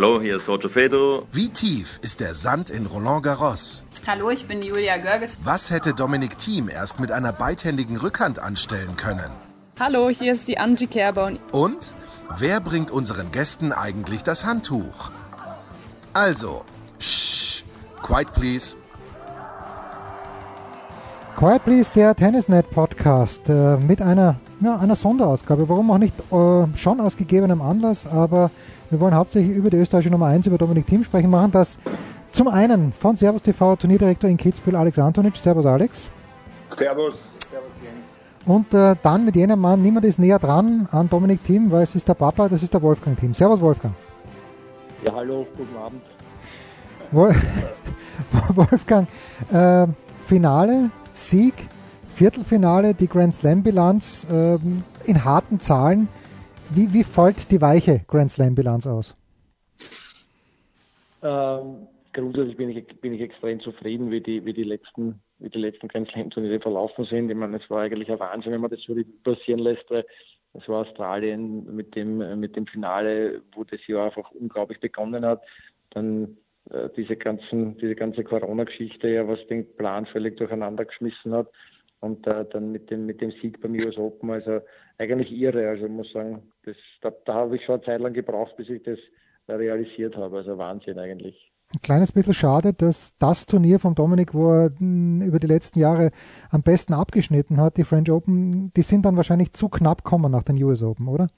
Hallo, hier ist Roger Federer. Wie tief ist der Sand in Roland Garros? Hallo, ich bin Julia Görges. Was hätte Dominik Thiem erst mit einer beidhändigen Rückhand anstellen können? Hallo, hier ist die Angie Kerber. Und wer bringt unseren Gästen eigentlich das Handtuch? Also, shh, quiet please. Quiet Please, der Tennisnet Podcast äh, mit einer, ja, einer Sonderausgabe. Warum auch nicht äh, schon aus gegebenem Anlass, aber wir wollen hauptsächlich über die österreichische Nummer 1, über Dominik Thiem sprechen, machen das zum einen von Servus TV Turnierdirektor in Kitzbühel, Alex Antonic. Servus Alex. Servus, Servus Jens. Und äh, dann mit jenem Mann, niemand ist näher dran an Dominik Thiem, weil es ist der Papa, das ist der Wolfgang Thiem. Servus Wolfgang. Ja, hallo, guten Abend. Wol Wolfgang, äh, Finale, Sieg, Viertelfinale, die Grand Slam Bilanz ähm, in harten Zahlen. Wie, wie folgt die weiche Grand Slam Bilanz aus? Ähm, grundsätzlich bin ich, bin ich extrem zufrieden, wie die, wie die letzten, wie die letzten Grand Slam Turniere verlaufen sind. Ich meine, es war eigentlich ein Wahnsinn, wenn man das so passieren lässt. Es war Australien mit dem, mit dem Finale, wo das Jahr einfach unglaublich begonnen hat. Dann äh, diese ganzen, diese ganze Corona-Geschichte, ja, was den Plan völlig durcheinander geschmissen hat. Und äh, dann mit dem, mit dem Sieg beim US Open, also eigentlich irre. Also ich muss sagen, das, da, da habe ich schon eine Zeit lang gebraucht, bis ich das realisiert habe. Also Wahnsinn eigentlich. Ein kleines bisschen schade, dass das Turnier von Dominik, wo er mh, über die letzten Jahre am besten abgeschnitten hat, die French Open, die sind dann wahrscheinlich zu knapp kommen nach den US Open, oder?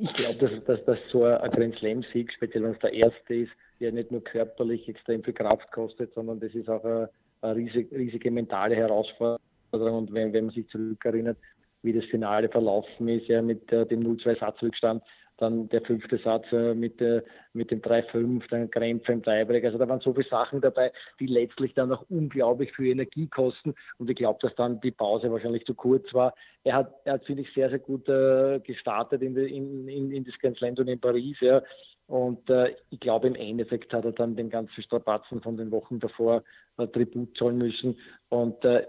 Ich glaube, dass, dass, dass so ein Grand Slam-Sieg, speziell wenn es der erste ist, ja nicht nur körperlich extrem viel Kraft kostet, sondern das ist auch eine riesig, riesige mentale Herausforderung. Und wenn, wenn man sich zurückerinnert, wie das Finale verlaufen ist, ja mit äh, dem 0-2-Satzrückstand, dann der fünfte Satz äh, mit, äh, mit dem 3-5, dann Krämpfe im Tiebreak. Also da waren so viele Sachen dabei, die letztlich dann auch unglaublich viel Energie kosten. Und ich glaube, dass dann die Pause wahrscheinlich zu kurz war. Er hat, er hat finde ich, sehr, sehr gut äh, gestartet in, in, in, in das Grand Slam in Paris. Ja. Und äh, ich glaube, im Endeffekt hat er dann den ganzen Strapazen von den Wochen davor äh, Tribut zollen müssen. Und äh,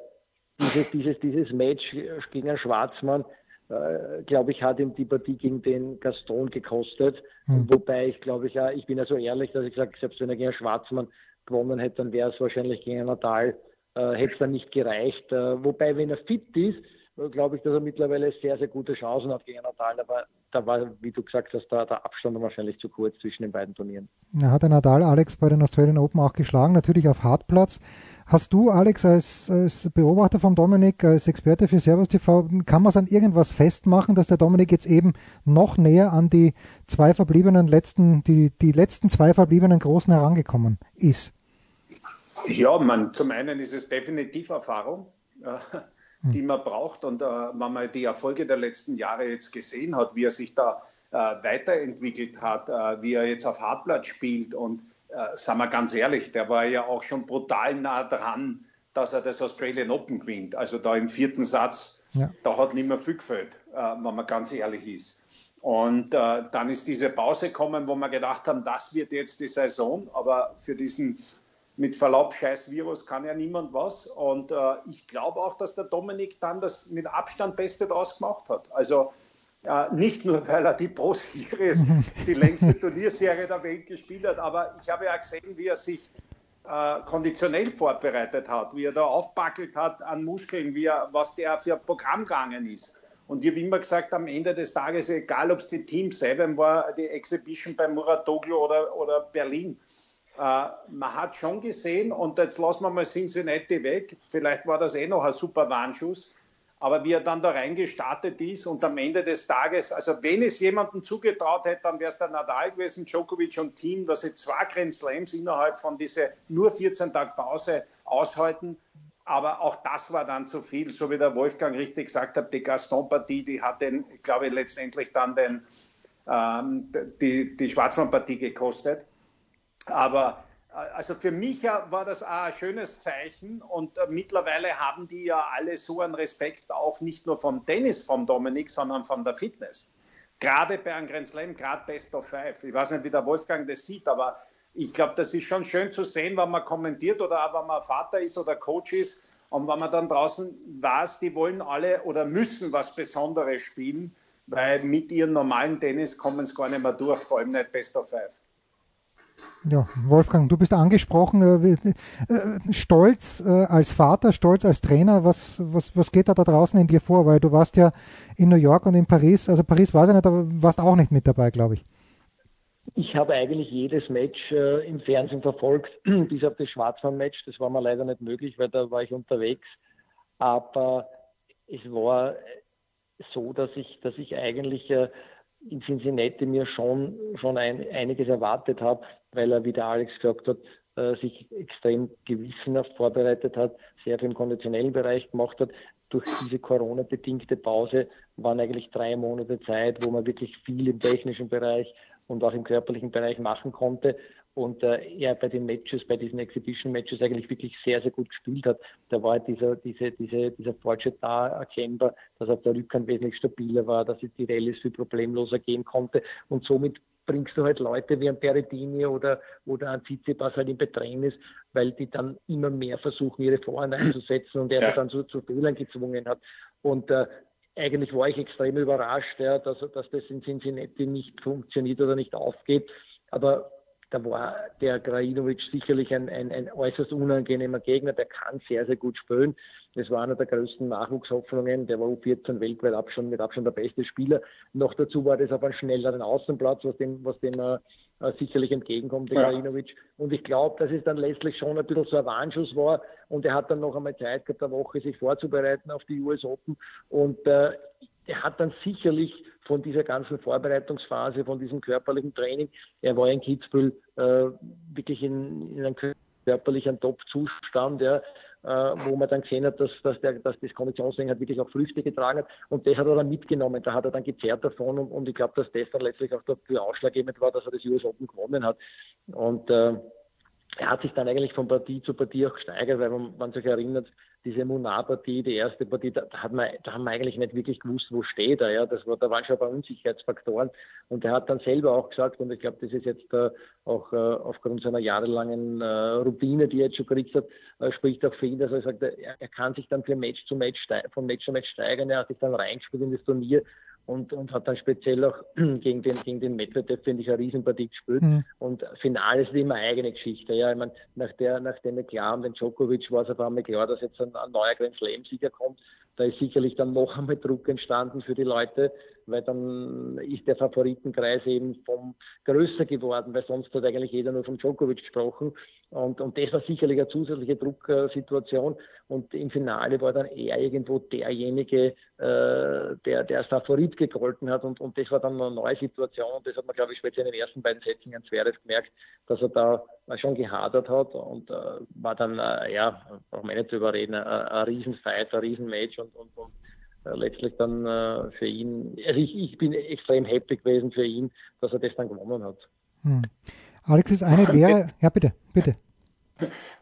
dieses, dieses, dieses Match gegen einen Schwarzmann, äh, glaube ich, hat ihm die Partie gegen den Gaston gekostet. Mhm. Wobei ich glaube ich, ja, ich bin ja so ehrlich, dass ich sage, selbst wenn er gegen einen Schwarzmann gewonnen hätte, dann wäre es wahrscheinlich gegen einen Nadal, äh, hätte es dann nicht gereicht. Äh, wobei, wenn er fit ist, glaube ich, dass er mittlerweile sehr, sehr gute Chancen hat gegen Nadal. Aber da war, wie du gesagt hast, da, der Abstand wahrscheinlich zu kurz zwischen den beiden Turnieren. Er hat der Nadal Alex bei den Australian Open auch geschlagen, natürlich auf Hartplatz. Hast du, Alex, als, als Beobachter von Dominik, als Experte für Servus TV, kann man es an irgendwas festmachen, dass der Dominik jetzt eben noch näher an die zwei verbliebenen letzten, die, die letzten zwei verbliebenen Großen herangekommen ist? Ja, man, zum einen ist es definitiv Erfahrung. Hm. die man braucht. Und äh, wenn man die Erfolge der letzten Jahre jetzt gesehen hat, wie er sich da äh, weiterentwickelt hat, äh, wie er jetzt auf Hartblatt spielt und äh, sagen wir ganz ehrlich, der war ja auch schon brutal nah dran, dass er das Australian Open gewinnt. Also da im vierten Satz, ja. da hat nicht mehr viel gefällt, äh, wenn man ganz ehrlich ist. Und äh, dann ist diese Pause gekommen, wo wir gedacht haben, das wird jetzt die Saison, aber für diesen mit Verlaub, scheiß Virus kann ja niemand was. Und äh, ich glaube auch, dass der Dominik dann das mit Abstand Beste daraus gemacht hat. Also äh, nicht nur, weil er die Pro Series, die längste Turnierserie der Welt gespielt hat, aber ich habe ja gesehen, wie er sich äh, konditionell vorbereitet hat, wie er da aufbackelt hat an Muskeln, wie er, was der für ein Programm gegangen ist. Und ich habe immer gesagt, am Ende des Tages, egal ob es die Team Seven war, die Exhibition bei Muratoglu oder, oder Berlin, man hat schon gesehen, und jetzt lassen wir mal Cincinnati weg, vielleicht war das eh noch ein super Warnschuss, aber wie er dann da reingestartet ist und am Ende des Tages, also wenn es jemandem zugetraut hätte, dann wäre es der Nadal gewesen, Djokovic und Team, dass sie zwei Grand Slams innerhalb von dieser nur 14 Tage Pause aushalten. Aber auch das war dann zu viel, so wie der Wolfgang richtig gesagt hat, die Gaston-Partie, die hat den, glaube ich, letztendlich dann den, ähm, die, die Schwarzmann-Partie gekostet. Aber also für mich war das auch ein schönes Zeichen und äh, mittlerweile haben die ja alle so einen Respekt auch nicht nur vom Tennis vom Dominik, sondern von der Fitness. Gerade bei einem Grand Slam, gerade Best of Five. Ich weiß nicht, wie der Wolfgang das sieht, aber ich glaube, das ist schon schön zu sehen, wenn man kommentiert oder auch wenn man Vater ist oder Coach ist und wenn man dann draußen weiß, die wollen alle oder müssen was Besonderes spielen, weil mit ihrem normalen Tennis kommen sie gar nicht mehr durch, vor allem nicht Best of Five. Ja, Wolfgang, du bist angesprochen, äh, äh, stolz äh, als Vater, stolz als Trainer, was, was, was geht da da draußen in dir vor? Weil du warst ja in New York und in Paris, also Paris war ich nicht, aber warst auch nicht mit dabei, glaube ich. Ich habe eigentlich jedes Match äh, im Fernsehen verfolgt, bis auf das Schwarzmann-Match. Das war mir leider nicht möglich, weil da war ich unterwegs. Aber es war so, dass ich, dass ich eigentlich äh, in Cincinnati mir schon, schon ein, einiges erwartet habe, weil er, wie der Alex gesagt hat, äh, sich extrem gewissenhaft vorbereitet hat, sehr viel im konditionellen Bereich gemacht hat. Durch diese Corona-bedingte Pause waren eigentlich drei Monate Zeit, wo man wirklich viel im technischen Bereich und auch im körperlichen Bereich machen konnte und äh, er bei den Matches, bei diesen Exhibition-Matches eigentlich wirklich sehr, sehr gut gespielt hat. Da war dieser, diese, diese, dieser Fortschritt da erkennbar, dass er der Rückhand wesentlich stabiler war, dass er die Rallyes viel problemloser gehen konnte und somit bringst du halt Leute wie ein Peredini oder, oder ein Tsitsipas halt in Bedrängnis, weil die dann immer mehr versuchen, ihre Vorhand einzusetzen und er ja. dann zu, zu Fehlern gezwungen hat. Und äh, eigentlich war ich extrem überrascht, ja, dass, dass das in Cincinnati nicht funktioniert oder nicht aufgeht. Aber da war der Krajinovic sicherlich ein, ein, ein, äußerst unangenehmer Gegner, der kann sehr, sehr gut spielen. Das war einer der größten Nachwuchshoffnungen, der war U14 weltweit Abstand, mit Abstand der beste Spieler. Noch dazu war das auf einem schnelleren Außenplatz, was dem, was dem äh, sicherlich entgegenkommt, der ja. Krajinovic. Und ich glaube, dass es dann letztlich schon ein bisschen so ein Warnschuss war und er hat dann noch einmal Zeit gehabt, eine Woche sich vorzubereiten auf die US Open und äh, er hat dann sicherlich von dieser ganzen Vorbereitungsphase, von diesem körperlichen Training, er war in Kitzbühel äh, wirklich in, in einem körperlichen Top-Zustand, ja, äh, wo man dann gesehen hat, dass, dass, der, dass das Konditionstraining halt wirklich auch Früchte getragen hat. Und das hat er dann mitgenommen. Da hat er dann gezerrt davon und, und ich glaube, dass das dann letztlich auch dafür ausschlaggebend war, dass er das US Open gewonnen hat. Und äh, er hat sich dann eigentlich von Partie zu Partie auch gesteigert, weil man, man sich erinnert, diese Munar-Partie, die erste Partie, da, hat man, da haben wir eigentlich nicht wirklich gewusst, wo steht er. Ja? Das war, da waren schon ein paar Unsicherheitsfaktoren. Und er hat dann selber auch gesagt, und ich glaube, das ist jetzt äh, auch äh, aufgrund seiner jahrelangen äh, Routine, die er jetzt schon gekriegt hat, äh, spricht auch für ihn, dass er sagt, er, er kann sich dann von Match zu Match, von Match zu Match steigern. Er hat sich dann reingespielt in das Turnier und, und hat dann speziell auch gegen den, gegen den Medvedev, finde ich, eine Riesenpartie gespielt. Mhm. Und Finale ist immer eigene Geschichte. Ja, ich meine, nach der, nachdem klar um den Djokovic war es auf einmal klar, dass jetzt ein, ein neuer Grand Slam-Sieger kommt. Da ist sicherlich dann noch einmal Druck entstanden für die Leute, weil dann ist der Favoritenkreis eben vom größer geworden, weil sonst hat eigentlich jeder nur von Djokovic gesprochen. Und, und das war sicherlich eine zusätzliche Drucksituation. Und im Finale war dann er irgendwo derjenige, äh, der, der als Favorit gegolten hat. Und, und das war dann eine neue Situation. Und das hat man, glaube ich, speziell in den ersten beiden Sätzen ganz Zverev gemerkt, dass er da schon gehadert hat und äh, war dann, äh, ja, auch wir nicht zu überreden, ein, ein Riesenfight, ein Riesenmatch und, und, und äh, letztlich dann äh, für ihn, also ich, ich bin extrem happy gewesen für ihn, dass er das dann gewonnen hat. Hm. Alex ist eine wäre, ja bitte, bitte.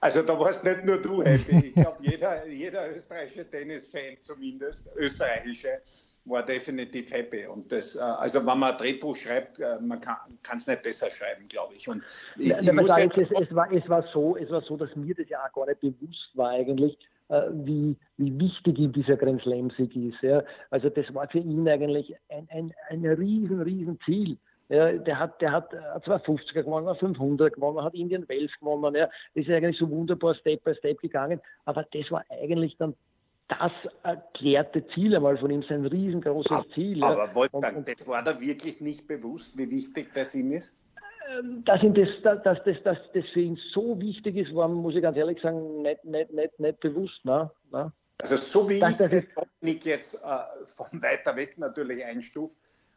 Also da warst nicht nur du happy. Ich glaube, jeder, jeder österreichische Tennisfan zumindest, österreichische, war definitiv happy. Und das, äh, also wenn man ein Drehbuch schreibt, äh, man kann es nicht besser schreiben, glaube ich. Und ich, ich muss sagen, es, es, war, es, war so, es war so, dass mir das ja auch gar nicht bewusst war eigentlich, wie, wie wichtig ihm dieser Grand Slam-Sieg ist. Ja. Also das war für ihn eigentlich ein, ein, ein riesen, riesen Ziel. Ja, der hat, der hat 250er gewonnen, 500 gewonnen, hat Indian Wales gewonnen. Ja, das ist eigentlich so wunderbar Step by Step gegangen. Aber das war eigentlich dann das erklärte Ziel einmal von ihm, sein riesengroßes aber, Ziel. Ja. Aber Wolfgang, und, und, das war da wirklich nicht bewusst, wie wichtig das ihm ist? Ähm, dass, ihm das, dass, dass, dass das für ihn so wichtig ist, war, muss ich ganz ehrlich sagen, nicht, nicht, nicht, nicht bewusst. Ne? Ne? Also so wie dass, ich den Dominik jetzt äh, von weiter weg natürlich einstufe,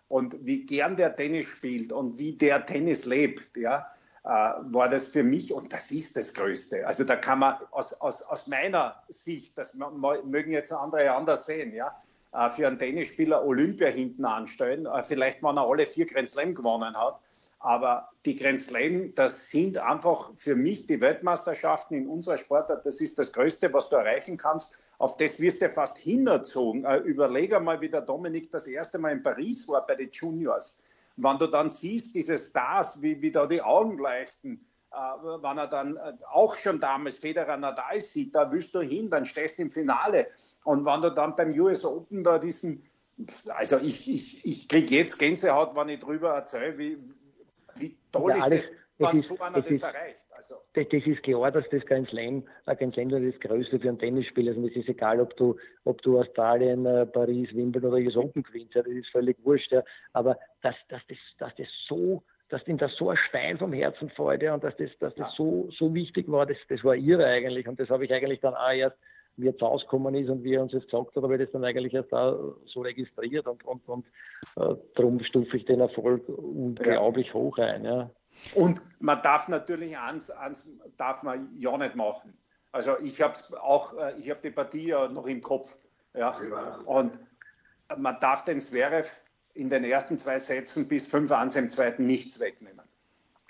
und wie gern der Tennis spielt und wie der Tennis lebt, ja, äh, war das für mich, und das ist das Größte. Also da kann man aus, aus, aus meiner Sicht, das mögen jetzt andere anders sehen, ja, für einen Tennisspieler Olympia hinten anstellen. Äh, vielleicht, wenn er alle vier Grand Slam gewonnen hat. Aber die Grand Slam, das sind einfach für mich die Weltmeisterschaften in unserer Sportart. Das ist das Größte, was du erreichen kannst. Auf das wirst du fast hinerzogen. Äh, überlege mal, wie der Dominik das erste Mal in Paris war bei den Juniors. Wenn du dann siehst, diese Stars, wie, wie da die Augen leuchten, äh, wenn er dann äh, auch schon damals Federer Nadal sieht, da willst du hin, dann stehst du im Finale. Und wenn du dann beim US Open da diesen, also ich, ich, ich kriege jetzt Gänsehaut, wenn ich drüber erzähle, wie, wie toll ja, ist das, wenn so einer das, ist, erreicht. Also. Das, das, ist klar, dass das Grand Slam, ein Grand Slam das Größte für einen Tennisspieler ist. Und es ist egal, ob du, ob du Australien, äh, Paris, Wimbledon oder US Open gewinnst. Ja, das ist völlig wurscht. Ja. Aber dass, dass, das, dass das so dass ihm das so ein Stein vom Herzen fällt ja, und dass das, dass das so, so wichtig war, das, das war irre eigentlich. Und das habe ich eigentlich dann auch erst, wie jetzt ausgekommen ist und wie er uns das gesagt hat, habe ich das dann eigentlich erst auch so registriert und, und, und äh, darum stufe ich den Erfolg unglaublich ja. hoch ein. Ja. Und man darf natürlich eins, eins darf man ja nicht machen. Also ich habe auch, äh, ich habe die Partie ja noch im Kopf. Ja. Und man darf den Zverev in den ersten zwei Sätzen bis 5-1 im zweiten nichts wegnehmen.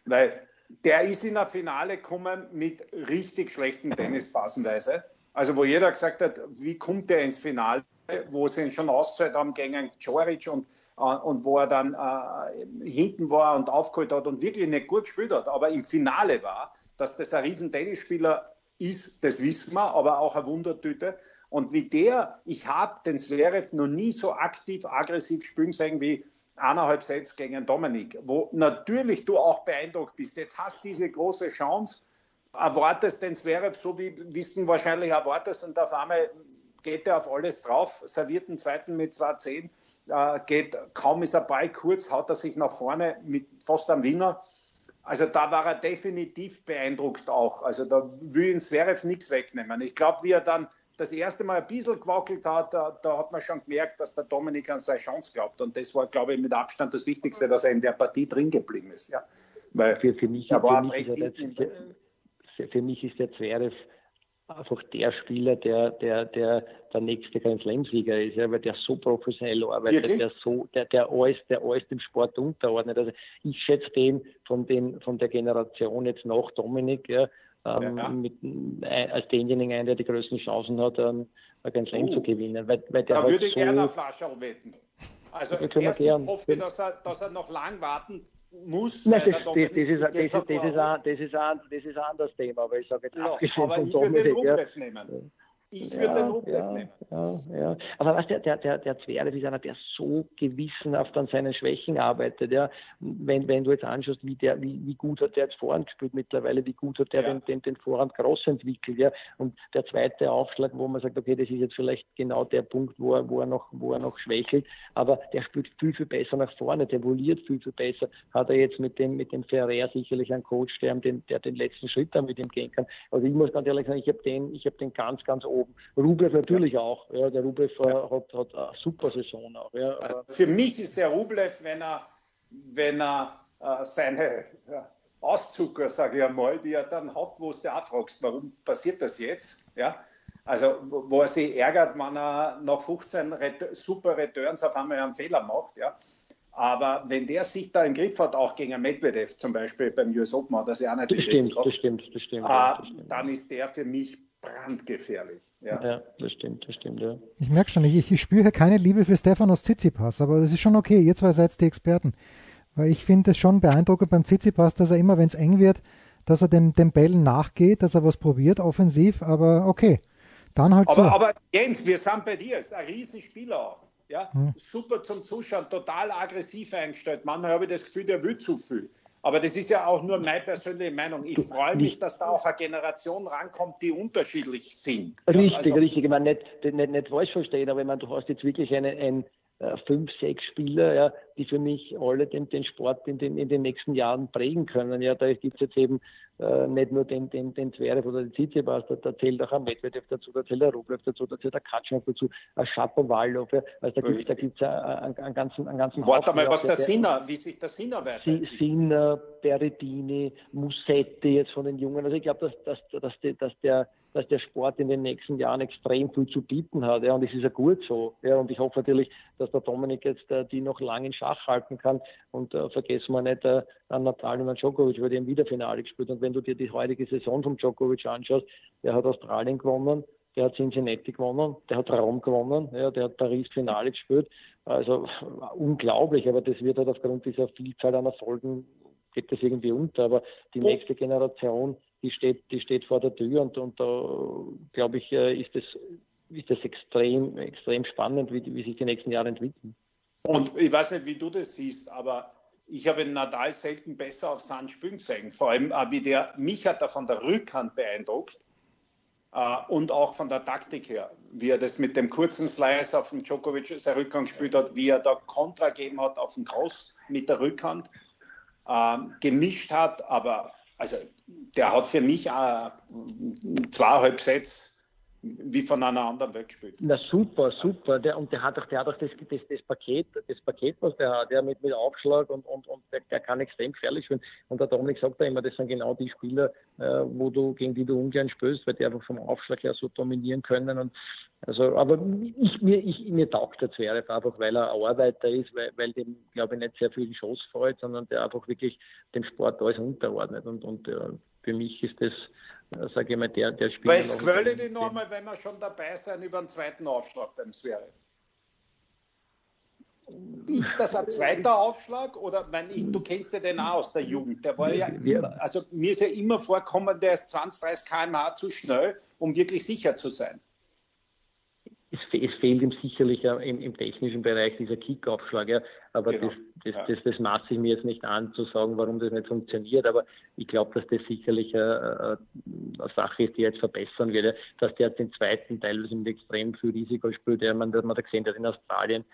Weil der ist in ein Finale gekommen mit richtig schlechten Tennis phasenweise. Also wo jeder gesagt hat, wie kommt der ins Finale, wo sie ihn schon ausgezahlt haben gegen Joric und, äh, und wo er dann äh, hinten war und aufgeholt hat und wirklich nicht gut gespielt hat, aber im Finale war, dass das ein riesen Tennisspieler ist, das wissen wir, aber auch eine Wundertüte. Und wie der, ich habe den Zverev noch nie so aktiv, aggressiv spielen sehen wie eineinhalb Sätze gegen Dominik, wo natürlich du auch beeindruckt bist. Jetzt hast du diese große Chance, erwartest den Zverev so, wie Wissen wahrscheinlich erwartest und auf einmal geht er auf alles drauf, serviert den zweiten mit 2-10, äh, geht, kaum ist er bei kurz, haut er sich nach vorne mit fast am Winner. Also da war er definitiv beeindruckt auch. Also da will ihn Zverev nichts wegnehmen. Ich glaube, wie er dann das erste Mal ein bisschen gewackelt hat, da, da, hat man schon gemerkt, dass der Dominik an seine Chance glaubt. Und das war, glaube ich, mit Abstand das Wichtigste, dass er in der Partie drin geblieben ist. Ja. Weil für, für, mich, er war für, mich ist der, für, für mich ist der Zverev einfach der Spieler, der der, der, der nächste Grand Slam-Sieger ist, ja, weil der so professionell arbeitet, Wirklich? der so, der, der alles, der alles dem Sport unterordnet. Also ich schätze den von den von der Generation jetzt nach Dominik, ja, ähm, ja. mit, äh, als denjenigen ein, der die größten Chancen hat, ähm, ein Grand Slam uh, zu gewinnen. Weil, weil der da würde ich so, gerne eine Flasche wetten. Also erstens gern. hoffe ich, dass er, dass er noch lang warten muss. Nein, das, das, ist, das, ist, das, ist, das, ist ein, das, ist ein, das ist ein anderes Thema, aber ich sage jetzt ja, aber ich würde den ja. nehmen. Ich würde ja, den Rublev ja, nehmen. Ja, ja. Aber was der, der, der, der Zverev ist einer, der so gewissenhaft an seinen Schwächen arbeitet. Ja. Wenn, wenn du jetzt anschaust, wie, der, wie, wie gut hat der jetzt Vorhand gespielt mittlerweile, wie gut hat der ja. den, den, den Vorhand groß entwickelt. Ja. Und der zweite Aufschlag, wo man sagt, okay, das ist jetzt vielleicht genau der Punkt, wo er, wo er, noch, wo er noch schwächelt, aber der spielt viel, viel besser nach vorne, der voliert viel, viel besser. Hat er jetzt mit dem, mit dem Ferrer sicherlich einen Coach, der, den, der den letzten Schritt da mit ihm gehen kann. Also ich muss ganz ehrlich sagen, ich habe den, ich hab den ganz, ganz oben oben. Rublev natürlich ja. auch. Ja, der Rublev ja. hat, hat eine super Saison auch. Ja. Also für mich ist der Rublev, wenn er, wenn er äh, seine ja, Auszucker, sage ich einmal, die er dann hat, wo du auch fragst, warum passiert das jetzt? Ja, also wo er sich ärgert, wenn er nach 15 Ret super Returns auf einmal einen Fehler macht. Ja. Aber wenn der sich da im Griff hat, auch gegen Medvedev zum Beispiel beim US Open, hat er sich auch nicht das stimmt, das stimmt, das stimmt, äh, das stimmt. Dann ist der für mich brandgefährlich. Ja. ja, das stimmt, das stimmt, ja. Ich merke schon, ich, ich spüre keine Liebe für Stefanos Tsitsipas, aber das ist schon okay, ihr zwei seid die Experten. Weil ich finde es schon beeindruckend beim Tsitsipas, dass er immer, wenn es eng wird, dass er dem, dem Bällen nachgeht, dass er was probiert, offensiv, aber okay. Dann halt aber, so. aber Jens, wir sind bei dir, ist ein riesen Spieler auch. Ja? Hm. Super zum Zuschauen, total aggressiv eingestellt. Manchmal habe ich das Gefühl, der will zu viel. Aber das ist ja auch nur meine persönliche Meinung. Ich freue mich, dass da auch eine Generation rankommt, die unterschiedlich sind. Richtig, also, richtig. Ich meine, nicht, nicht, nicht falsch verstehen, aber ich meine, du hast jetzt wirklich eine, ein, äh, fünf, sechs Spieler, ja, die für mich alle den, den Sport in den, in den nächsten Jahren prägen können. Ja, da gibt es jetzt eben äh, nicht nur den, den, den Zverev oder den Tsitsipas, da, da zählt auch ein Medvedev dazu, da zählt der Rublev dazu, da zählt der Katschnow dazu, ein Shapovalov, ja, also da gibt es gibt's einen, einen ganzen, einen ganzen Warte mal, was der, der Sinner, wie sich der Sinner weiterentwickelt. Sinner, Berrettini, Musetti jetzt von den Jungen, also ich glaube, dass, dass, dass, dass der dass der Sport in den nächsten Jahren extrem viel zu bieten hat. Ja, und es ist ja gut so. Ja, und ich hoffe natürlich, dass der Dominik jetzt äh, die noch lange in Schach halten kann. Und äh, vergessen wir nicht äh, an Natal und an Djokovic, weil die im Wiederfinale gespielt. Und wenn du dir die heutige Saison von Djokovic anschaust, der hat Australien gewonnen, der hat Cincinnati gewonnen, der hat Rom gewonnen, ja, der hat Paris Finale gespielt. Also unglaublich, aber das wird halt aufgrund dieser Vielzahl an Erfolgen geht das irgendwie unter. Aber die nächste Generation die steht, die steht vor der Tür und, und da glaube ich, äh, ist das, ist das extrem, extrem spannend, wie, wie sich die nächsten Jahre entwickeln. Und ich weiß nicht, wie du das siehst, aber ich habe Nadal selten besser auf Sand spielen gesehen. Vor allem, äh, wie der, mich hat er von der Rückhand beeindruckt äh, und auch von der Taktik her, wie er das mit dem kurzen Slice auf den Djokovic seine Rückhand gespielt hat, wie er da Kontra gegeben hat auf den Cross mit der Rückhand, äh, gemischt hat, aber also der hat für mich auch zweieinhalb Sätze wie von einer anderen Welt gespielt. Na super, super. Der, und der hat auch, der hat auch das, das, das, Paket, das Paket, was der hat, der mit, mit Aufschlag und, und, und der, der kann extrem gefährlich spielen. Und der Dominik sagt ja immer, das sind genau die Spieler, wo du, gegen die du ungern spielst, weil die einfach vom Aufschlag her so dominieren können. Und also, aber ich, mir, ich, mir taugt der Zverev einfach, weil er Arbeiter ist, weil, weil dem, glaube ich, nicht sehr viel Schoß fällt, sondern der einfach wirklich dem Sport alles unterordnet. Und, und äh, für mich ist das äh, sage ich mal, der, der Spieler. Weil jetzt quäle ich nochmal, wenn wir schon dabei sind, über den zweiten Aufschlag beim Zverev. Ist das ein zweiter Aufschlag oder wenn ich, du kennst ja den auch aus der Jugend, der war ja also mir ist ja immer vorkommen, der ist 20, 30 km/h zu schnell, um wirklich sicher zu sein es, es, fehlt ihm sicherlich im, im, technischen Bereich dieser Kickaufschlag. Ja. Aber genau. das, das, das, das, maße ich mir jetzt nicht an, zu sagen, warum das nicht funktioniert. Aber ich glaube, dass das sicherlich eine, eine, Sache ist, die jetzt verbessern wird. Dass der jetzt den zweiten teilweise mit extrem viel Risiko spielt. Ja, man, man hat gesehen, dass in Australien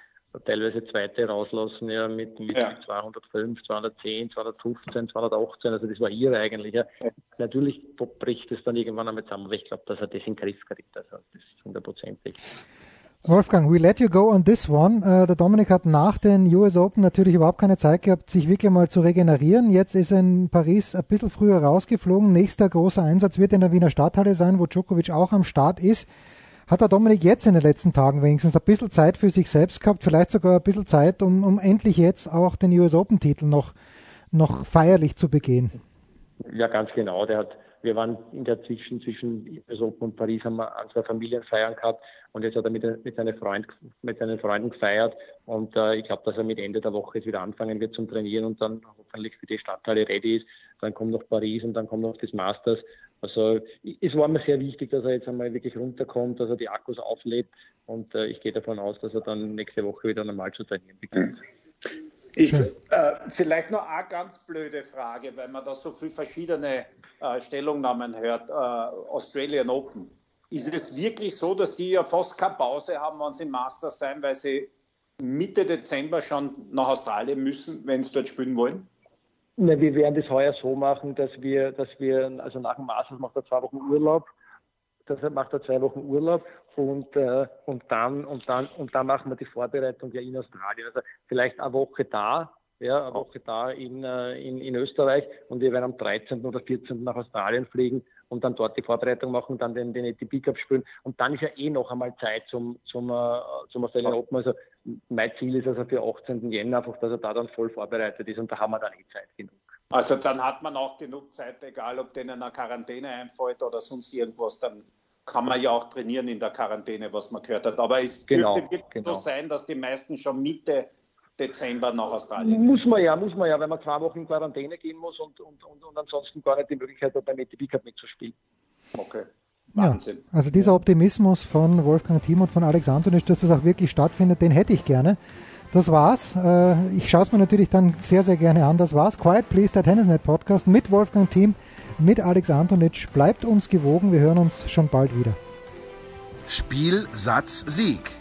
teilweise zweite rauslassen, ja, mit, mit ja. 205, 210, 215, 218, also das war hier eigentlich. Ja. Natürlich bricht es dann irgendwann einmal zusammen, aber ich glaube, dass er das in den Griff kriegt, also das ist hundertprozentig. Wolfgang, we let you go on this one. Uh, der Dominik hat nach den US Open natürlich überhaupt keine Zeit gehabt, sich wirklich mal zu regenerieren. Jetzt ist er in Paris ein bisschen früher rausgeflogen. Nächster großer Einsatz wird in der Wiener Stadthalle sein, wo Djokovic auch am Start ist. Hat der Dominik jetzt in den letzten Tagen wenigstens ein bisschen Zeit für sich selbst gehabt, vielleicht sogar ein bisschen Zeit, um, um endlich jetzt auch den US Open Titel noch, noch feierlich zu begehen? Ja, ganz genau. Der hat, wir waren in der Zwischen zwischen US Open und Paris, haben wir ein, zwei Familienfeiern gehabt und jetzt hat er mit, mit, seinen, Freund, mit seinen Freunden gefeiert und äh, ich glaube, dass er mit Ende der Woche jetzt wieder anfangen wird zum Trainieren und dann hoffentlich für die Stadthalle ready ist. Dann kommt noch Paris und dann kommt noch das Masters also es war mir sehr wichtig, dass er jetzt einmal wirklich runterkommt, dass er die Akkus auflädt und äh, ich gehe davon aus, dass er dann nächste Woche wieder normal zu trainieren beginnt. Ich, äh, vielleicht noch eine ganz blöde Frage, weil man da so viele verschiedene äh, Stellungnahmen hört. Äh, Australian Open. Ist es wirklich so, dass die ja fast keine Pause haben, wenn sie Masters sein, weil sie Mitte Dezember schon nach Australien müssen, wenn sie dort spielen wollen? Na, wir werden das heuer so machen, dass wir, dass wir, also nach dem Masters macht er zwei Wochen Urlaub, deshalb macht er zwei Wochen Urlaub und, äh, und dann, und dann, und dann machen wir die Vorbereitung ja in Australien. Also vielleicht eine Woche da, ja, eine Woche da in, äh, in, in Österreich und wir werden am 13. oder 14. nach Australien fliegen und dann dort die Vorbereitung machen, dann den, den ATP Cup spielen. Und dann ist ja eh noch einmal Zeit zum, zum, äh, zum Australian Open. Also mein Ziel ist also für 18. Jänner einfach, dass er da dann voll vorbereitet ist und da haben wir dann eh Zeit genug. Also dann hat man auch genug Zeit, egal ob denen eine Quarantäne einfällt oder sonst irgendwas, dann kann man ja auch trainieren in der Quarantäne, was man gehört hat. Aber es genau, dürfte wirklich genau. so sein, dass die meisten schon Mitte Dezember nach Australien. Muss man ja, muss man ja, wenn man zwei Wochen in Quarantäne gehen muss und, und, und, und ansonsten gar nicht die Möglichkeit hat, beim ETB Cup mitzuspielen. Okay. Wahnsinn. Ja, also dieser Optimismus von Wolfgang Thiem und von Alex Antonisch, dass das auch wirklich stattfindet, den hätte ich gerne. Das war's. Äh, ich schaue es mir natürlich dann sehr, sehr gerne an. Das war's. Quiet Please, der Tennisnet Podcast mit Wolfgang Thiem, mit Alex Antonic. Bleibt uns gewogen. Wir hören uns schon bald wieder. Spiel, Satz, Sieg.